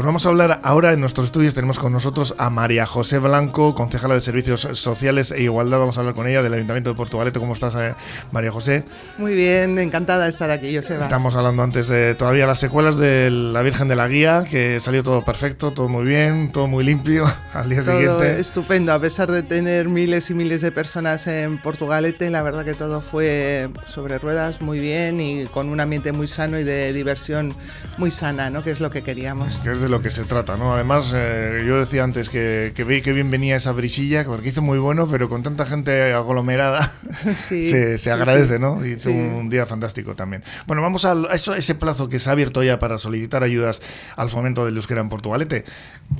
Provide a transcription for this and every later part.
Pues vamos a hablar ahora en nuestros estudios. Tenemos con nosotros a María José Blanco, concejala de Servicios Sociales e Igualdad. Vamos a hablar con ella del Ayuntamiento de Portugalete. ¿Cómo estás, eh, María José? Muy bien, encantada de estar aquí, Joseba. Estamos hablando antes de todavía las secuelas de la Virgen de la Guía, que salió todo perfecto, todo muy bien, todo muy limpio al día todo siguiente. Estupendo, a pesar de tener miles y miles de personas en Portugalete, la verdad que todo fue sobre ruedas muy bien y con un ambiente muy sano y de diversión muy sana, ¿no? Que es lo que queríamos. Que es de lo que se trata, ¿no? Además, eh, yo decía antes que, que vi que bien venía esa brisilla, porque hizo muy bueno, pero con tanta gente aglomerada Sí, se, se sí, agradece, sí. ¿no? Y un, un día fantástico también. Bueno, vamos a eso, ese plazo que se ha abierto ya para solicitar ayudas al fomento del euskera en Portugalete.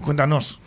Cuéntanos.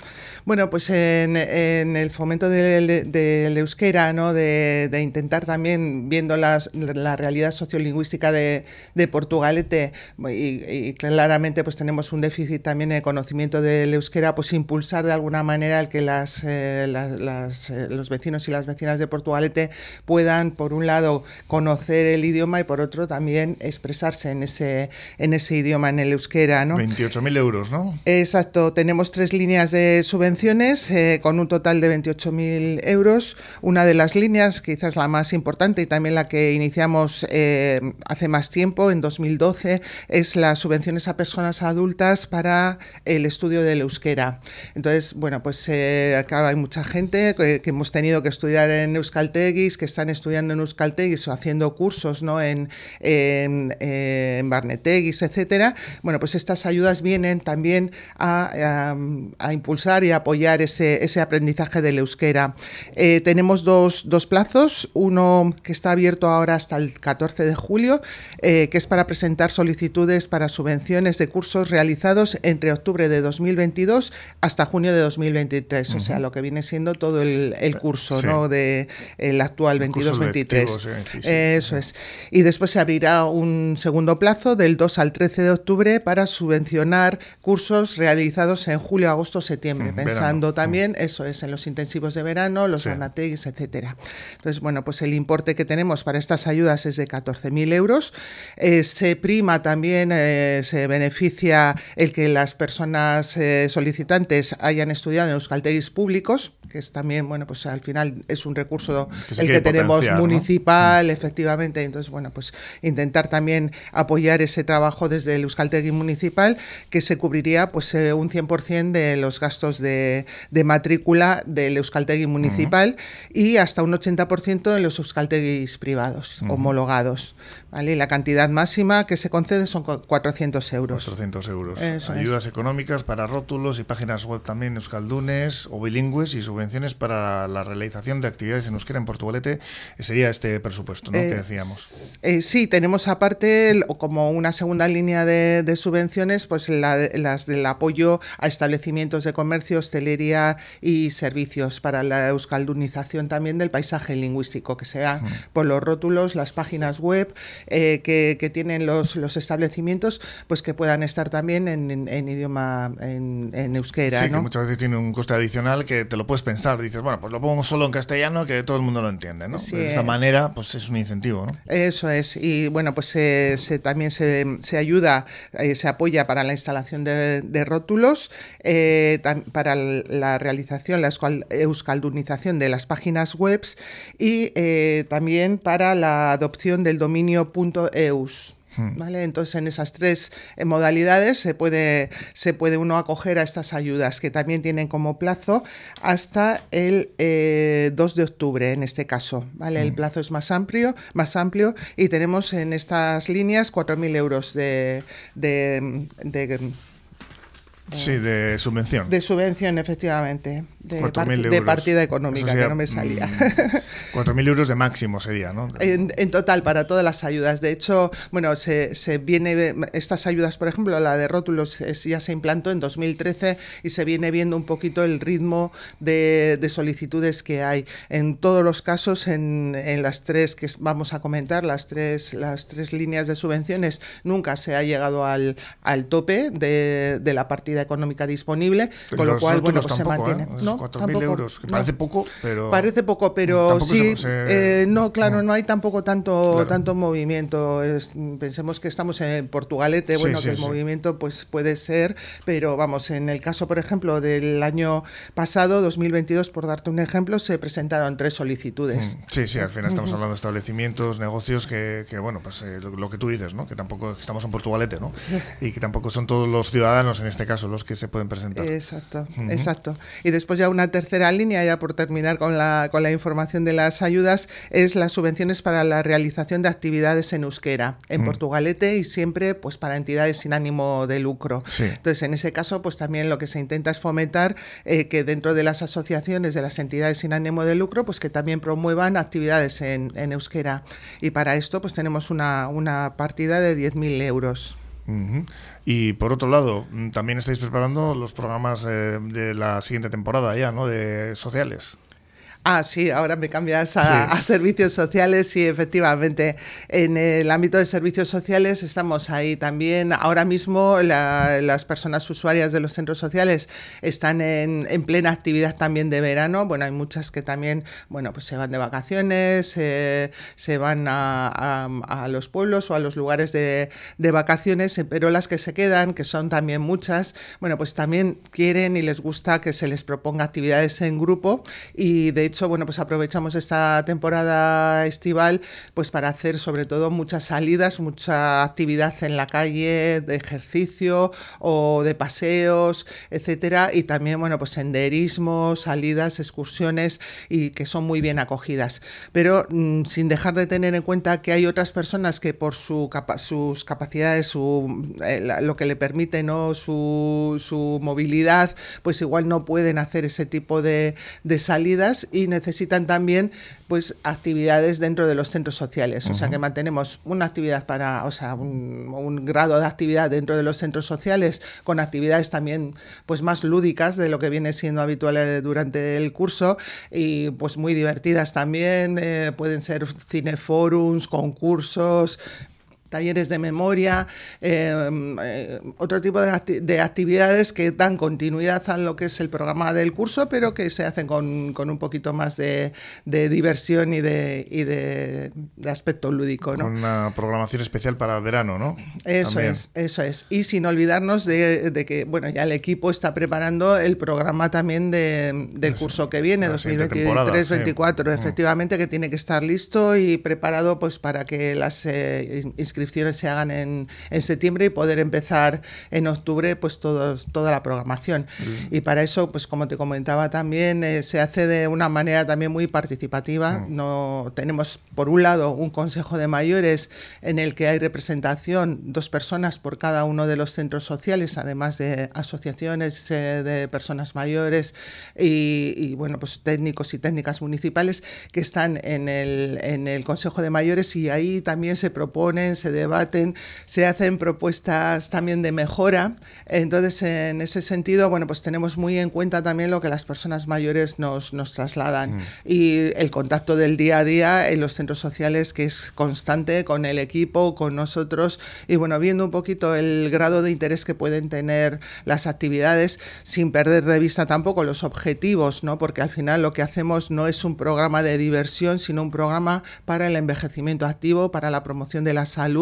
Bueno, pues en, en el fomento del, del euskera, ¿no? de, de intentar también, viendo las, la realidad sociolingüística de, de Portugalete, y, y claramente pues tenemos un déficit también de conocimiento del euskera, pues impulsar de alguna manera el que las, eh, las- las, eh, los vecinos y las vecinas de Portugalete puedan, por un lado, conocer el idioma y por otro también expresarse en ese, en ese idioma, en el euskera. ¿no? 28.000 euros, ¿no? Exacto, tenemos tres líneas de eh, con un total de 28.000 euros. Una de las líneas, quizás la más importante y también la que iniciamos eh, hace más tiempo, en 2012, es las subvenciones a personas adultas para el estudio del euskera. Entonces, bueno, pues eh, acá hay mucha gente que, que hemos tenido que estudiar en Euskaltegis, que están estudiando en Euskaltegis o haciendo cursos ¿no? en, en, en Barnetegis, etcétera. Bueno, pues estas ayudas vienen también a, a- a impulsar y a apoyar ese, ese aprendizaje del euskera. Eh, tenemos dos, dos plazos, uno que está abierto ahora hasta el 14 de julio, eh, que es para presentar solicitudes para subvenciones de cursos realizados entre octubre de 2022 hasta junio de 2023, o sea, lo que viene siendo todo el, el curso Sí. ¿no? de el actual El curso 22-23. lectivo, sí, sí, sí. Eso es. Y después se abrirá un segundo plazo del 2 al 13 de octubre para subvencionar cursos realizados en julio, agosto, septiembre, verano. también, eso es, en los intensivos de verano, los Sí. etcétera. Entonces, bueno, pues el importe que tenemos para estas ayudas es de 14.000 euros. Eh, se prima también, eh, se beneficia el que las personas eh, solicitantes hayan estudiado en euskaltegis públicos, que es también, bueno, pues al final es un recurso Que el que tenemos municipal, efectivamente. Entonces, bueno, pues intentar también apoyar ese trabajo desde el Euskaltegui municipal, que se cubriría pues un 100% de los gastos de, de matrícula del Euskaltegui municipal y hasta un 80% en los Euskalteguis privados, homologados. ¿Vale? Y la cantidad máxima que se concede son cu- 400 euros. 400 euros. Eso es. Ayudas económicas para rótulos y páginas web también euskaldunes o bilingües y subvenciones para la realización de actividades en euskera en Portugalete. Eh, Sería este presupuesto, ¿no? que Eh, decíamos. Eh, sí, tenemos aparte como una segunda línea de, de subvenciones, pues la las del apoyo a establecimientos de comercio, hostelería y servicios para la euskaldunización también del paisaje lingüístico, que sea por los rótulos, las páginas web eh, que, que tienen los, los establecimientos, pues que puedan estar también en, en- en idioma en, en euskera, Sí, que muchas veces tiene un coste adicional que te lo puedes pensar. Dices, bueno, pues lo pongo solo en castellano que todo el mundo lo entiende, ¿no? Sí, de esta manera, pues es un incentivo, ¿no? Eso es, y bueno, pues se, se- también se, se ayuda, eh, se apoya para la instalación de, de rótulos, eh, tam- para la realización, la euskal- euskaldunización de las páginas web y eh, también para la adopción del dominio .eus. ¿Vale? Entonces, en esas tres eh, modalidades se puede, se puede uno acoger a estas ayudas que también tienen como plazo hasta el eh, 2 de octubre, en este caso. ¿vale? El plazo es más amplio, más amplio y tenemos en estas líneas 4.000 euros de, de, de- Sí, de subvención. de subvención, efectivamente, de, 4.000 parti- de euros. partida económica, sería, que no me salía. mm, 4.000 euros de máximo sería, ¿no? En, en total, para todas las ayudas. De hecho, bueno, se, se viene, estas ayudas, por ejemplo, la de rótulos es- ya se implantó en 2013 y se viene viendo un poquito el ritmo de, de solicitudes que hay. En todos los casos, en, en las tres que vamos a comentar, las tres, las tres líneas de subvenciones, nunca se ha llegado al, al tope de, de la partida económica disponible, con lo cual, bueno, pues se mantiene. ¿eh? ¿no? 4.000 euros, que parece poco, pero... Parece poco, pero sí, eh, no, claro, no. hay tampoco tanto, tanto movimiento. pensemos que estamos en Portugalete, bueno, que el movimiento pues puede ser, pero vamos, en el caso, por ejemplo, del año pasado, 2022, por darte un ejemplo, se presentaron tres solicitudes. Mm, sí, sí, al final estamos hablando de establecimientos, negocios que, que bueno, pues eh, lo, que tú dices, ¿no? Que tampoco estamos en Portugalete, ¿no? Y que tampoco son todos los ciudadanos, en este caso, los que se pueden presentar. Exacto, exacto. Y después ya una tercera línea, ya por terminar con la, con la información de las ayudas, es las subvenciones para la realización de actividades en euskera, en Portugalete y siempre pues para entidades sin ánimo de lucro. Entonces, en ese caso, pues también lo que se intenta es fomentar eh, que dentro de las asociaciones de las entidades sin ánimo de lucro, pues que también promuevan actividades en, euskera. Y para esto, pues tenemos una, una partida de 10.000 euros. Y por otro lado, mm, también estáis preparando los programas eh, de la siguiente temporada ya, ¿no? De sociales. Ah, sí, ahora me cambias a, servicios sociales. Sí, efectivamente. En el ámbito de servicios sociales estamos ahí también. Ahora mismo las personas usuarias de los centros sociales están en, plena actividad también de verano. Bueno, hay muchas que también, bueno, pues se van de vacaciones, eh, se van a, los pueblos o a los lugares de, de vacaciones, pero las que se quedan, que son también muchas, bueno, pues también quieren y les gusta que se les proponga actividades en grupo y de hecho, bueno, pues aprovechamos esta temporada estival pues para hacer sobre todo muchas salidas, mucha actividad en la calle, de ejercicio o de paseos, etcétera, y también, bueno, pues senderismo, salidas, excursiones y que son muy bien acogidas. Pero mm, sin dejar de tener en cuenta que hay otras personas que por su sus capacidades, su, eh, lo que le permite, ¿no? Su, su, movilidad, pues igual no pueden hacer ese tipo de, de salidas y necesitan también pues actividades dentro de los centros sociales. O sea que mantenemos una actividad para, o sea, un, grado de actividad dentro de los centros sociales con actividades también pues más lúdicas de lo que viene siendo habitual eh, durante el curso y pues muy divertidas también. Eh, pueden ser cineforums, concursos, talleres de memoria, em, eh, otro tipo de, actividades que dan continuidad a lo que es el programa del curso, pero que se hacen con, un poquito más de, diversión y de, de, aspecto lúdico. ¿no? una programación especial para verano, ¿no? Eso es, eso es. Y sin olvidarnos de, que, bueno, ya el equipo está preparando el programa también del curso que viene, 2023-2024, mm. efectivamente, que tiene que estar listo y preparado pues para que las eh, inscripciones inscripciones se hagan en, en septiembre y poder empezar en octubre pues todos, toda la programación. Y para eso, pues como te comentaba también, eh, se hace de una manera también muy participativa. Mm. No, tenemos, por un lado, un consejo de mayores en el que hay representación, dos personas por cada uno de los centros sociales, además de asociaciones eh, de personas mayores y, y, bueno, pues técnicos y técnicas municipales que están en el, en el consejo de mayores y ahí también se proponen, se debaten, se hacen propuestas también de mejora. Entonces, en ese sentido, bueno, pues tenemos muy en cuenta también lo que las personas mayores nos, nos trasladan mm. y el contacto del día a día en los centros sociales que es constante con el equipo, con nosotros y bueno, viendo un poquito el grado de interés que pueden tener las actividades sin perder de vista tampoco los objetivos, ¿no? Porque al final lo que hacemos no es un programa de diversión, sino un programa para el envejecimiento activo, para la promoción de la salud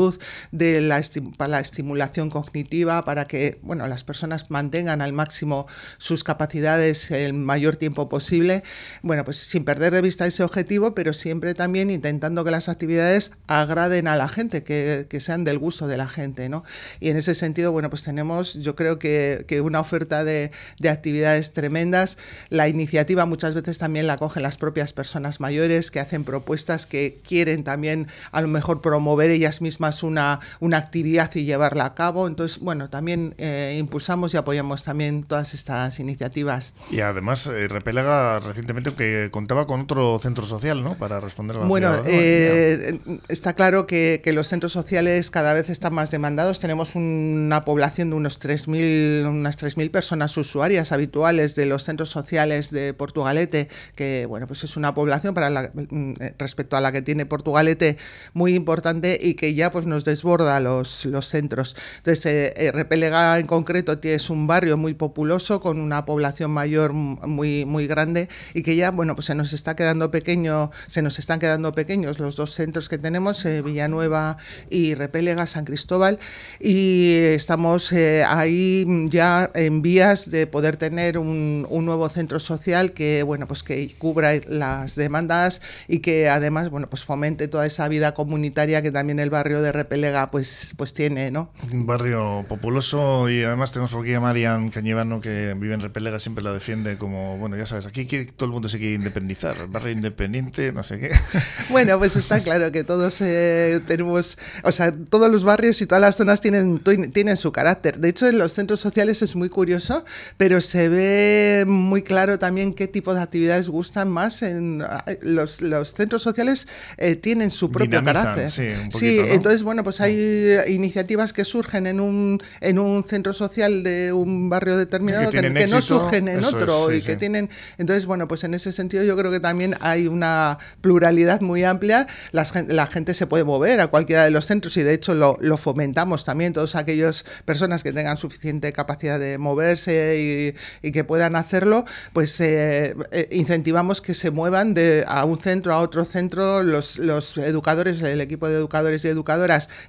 de la, para la estimulación cognitiva, para que bueno, las personas mantengan al máximo sus capacidades el mayor tiempo posible. Bueno, pues sin perder de vista ese objetivo, pero siempre también intentando que las actividades agraden a la gente, que, que sean del gusto de la gente. ¿no? Y en ese sentido, bueno, pues tenemos yo creo que, que una oferta de, de actividades tremendas. La iniciativa muchas veces también la cogen las propias personas mayores que hacen propuestas que quieren también a lo mejor promover ellas mismas más una, una actividad y llevarla a cabo. Entonces, bueno, también eh, impulsamos y apoyamos también todas estas iniciativas. Y además, eh, recientemente que contaba con otro centro social, ¿no? Para responder a la Bueno, eh, está claro que, que, los centros sociales cada vez están más demandados. Tenemos una población de unos 3.000, unas 3.000 personas usuarias habituales de los centros sociales de Portugalete, que, bueno, pues es una población para la, mm, respecto a la que tiene Portugalete muy importante y que ya pues nos desborda los, los centros. Entonces, eh, eh, Repelega en concreto es un barrio muy populoso con una población mayor muy, muy grande y que ya, bueno, pues se nos está quedando pequeño, se nos están quedando pequeños los dos centros que tenemos, eh, Villanueva y Repelega, San Cristóbal, y estamos ahí ya en vías de poder tener un, un nuevo centro social que, bueno, pues que cubra las demandas y que además, bueno, pues fomente toda esa vida comunitaria que también el barrio de Repelega pues, pues tiene, ¿no? Un barrio populoso y además tenemos por aquí a Marian Cañevano que vive en Repelega, siempre la defiende como, bueno, ya sabes, aquí todo el mundo se quiere independizar, el barrio independiente, no sé qué. Bueno, pues está claro que todos eh, tenemos, o sea, todos los barrios y todas las zonas tienen, tienen su carácter. De hecho, en los centros sociales es muy curioso, pero se ve muy claro también qué tipo de actividades gustan más. En, los, los centros sociales eh, tienen su propio carácter. Sí, entonces, bueno, pues hay iniciativas que surgen en un, en un centro social de un barrio determinado que, no surgen en otro y que tienen... Entonces, bueno, pues en ese sentido yo creo que también hay una pluralidad muy amplia. la gente se puede mover a cualquiera de los centros y de hecho lo, lo fomentamos también, todas aquellas personas que tengan suficiente capacidad de moverse y, y que puedan hacerlo, pues eh, eh, incentivamos que se muevan de, a un centro, a otro centro. Los, los educadores, el equipo de educadores y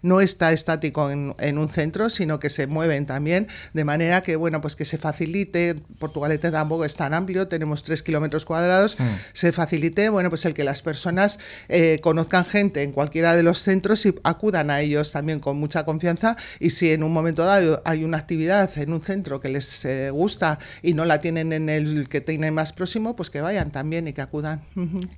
no está estático en, en, un centro, sino que se mueven también, de manera que, bueno, pues que se facilite, Portugalete tampoco es tan amplio, tenemos tres kilómetros cuadrados, mm. se facilite, bueno, pues el que las personas eh, conozcan gente en cualquiera de los centros y acudan a ellos también con mucha confianza y si en un momento dado hay una actividad en un centro que les gusta y no la tienen en el que tienen más próximo, pues que vayan también y que acudan.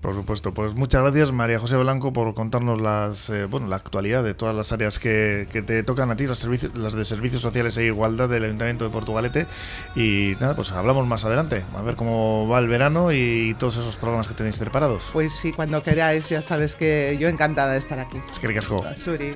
Por supuesto, pues muchas gracias María José Blanco por contarnos las, eh, bueno, la actualidad de todas las áreas que, que te tocan a ti, las, servicios, las de servicios sociales e igualdad del Ayuntamiento de Portugalete. Y nada, pues hablamos más adelante, a ver cómo va el verano y todos esos programas que tenéis preparados. Pues sí, cuando queráis, ya sabes que yo encantada de estar aquí. Es que ricasco. Suri.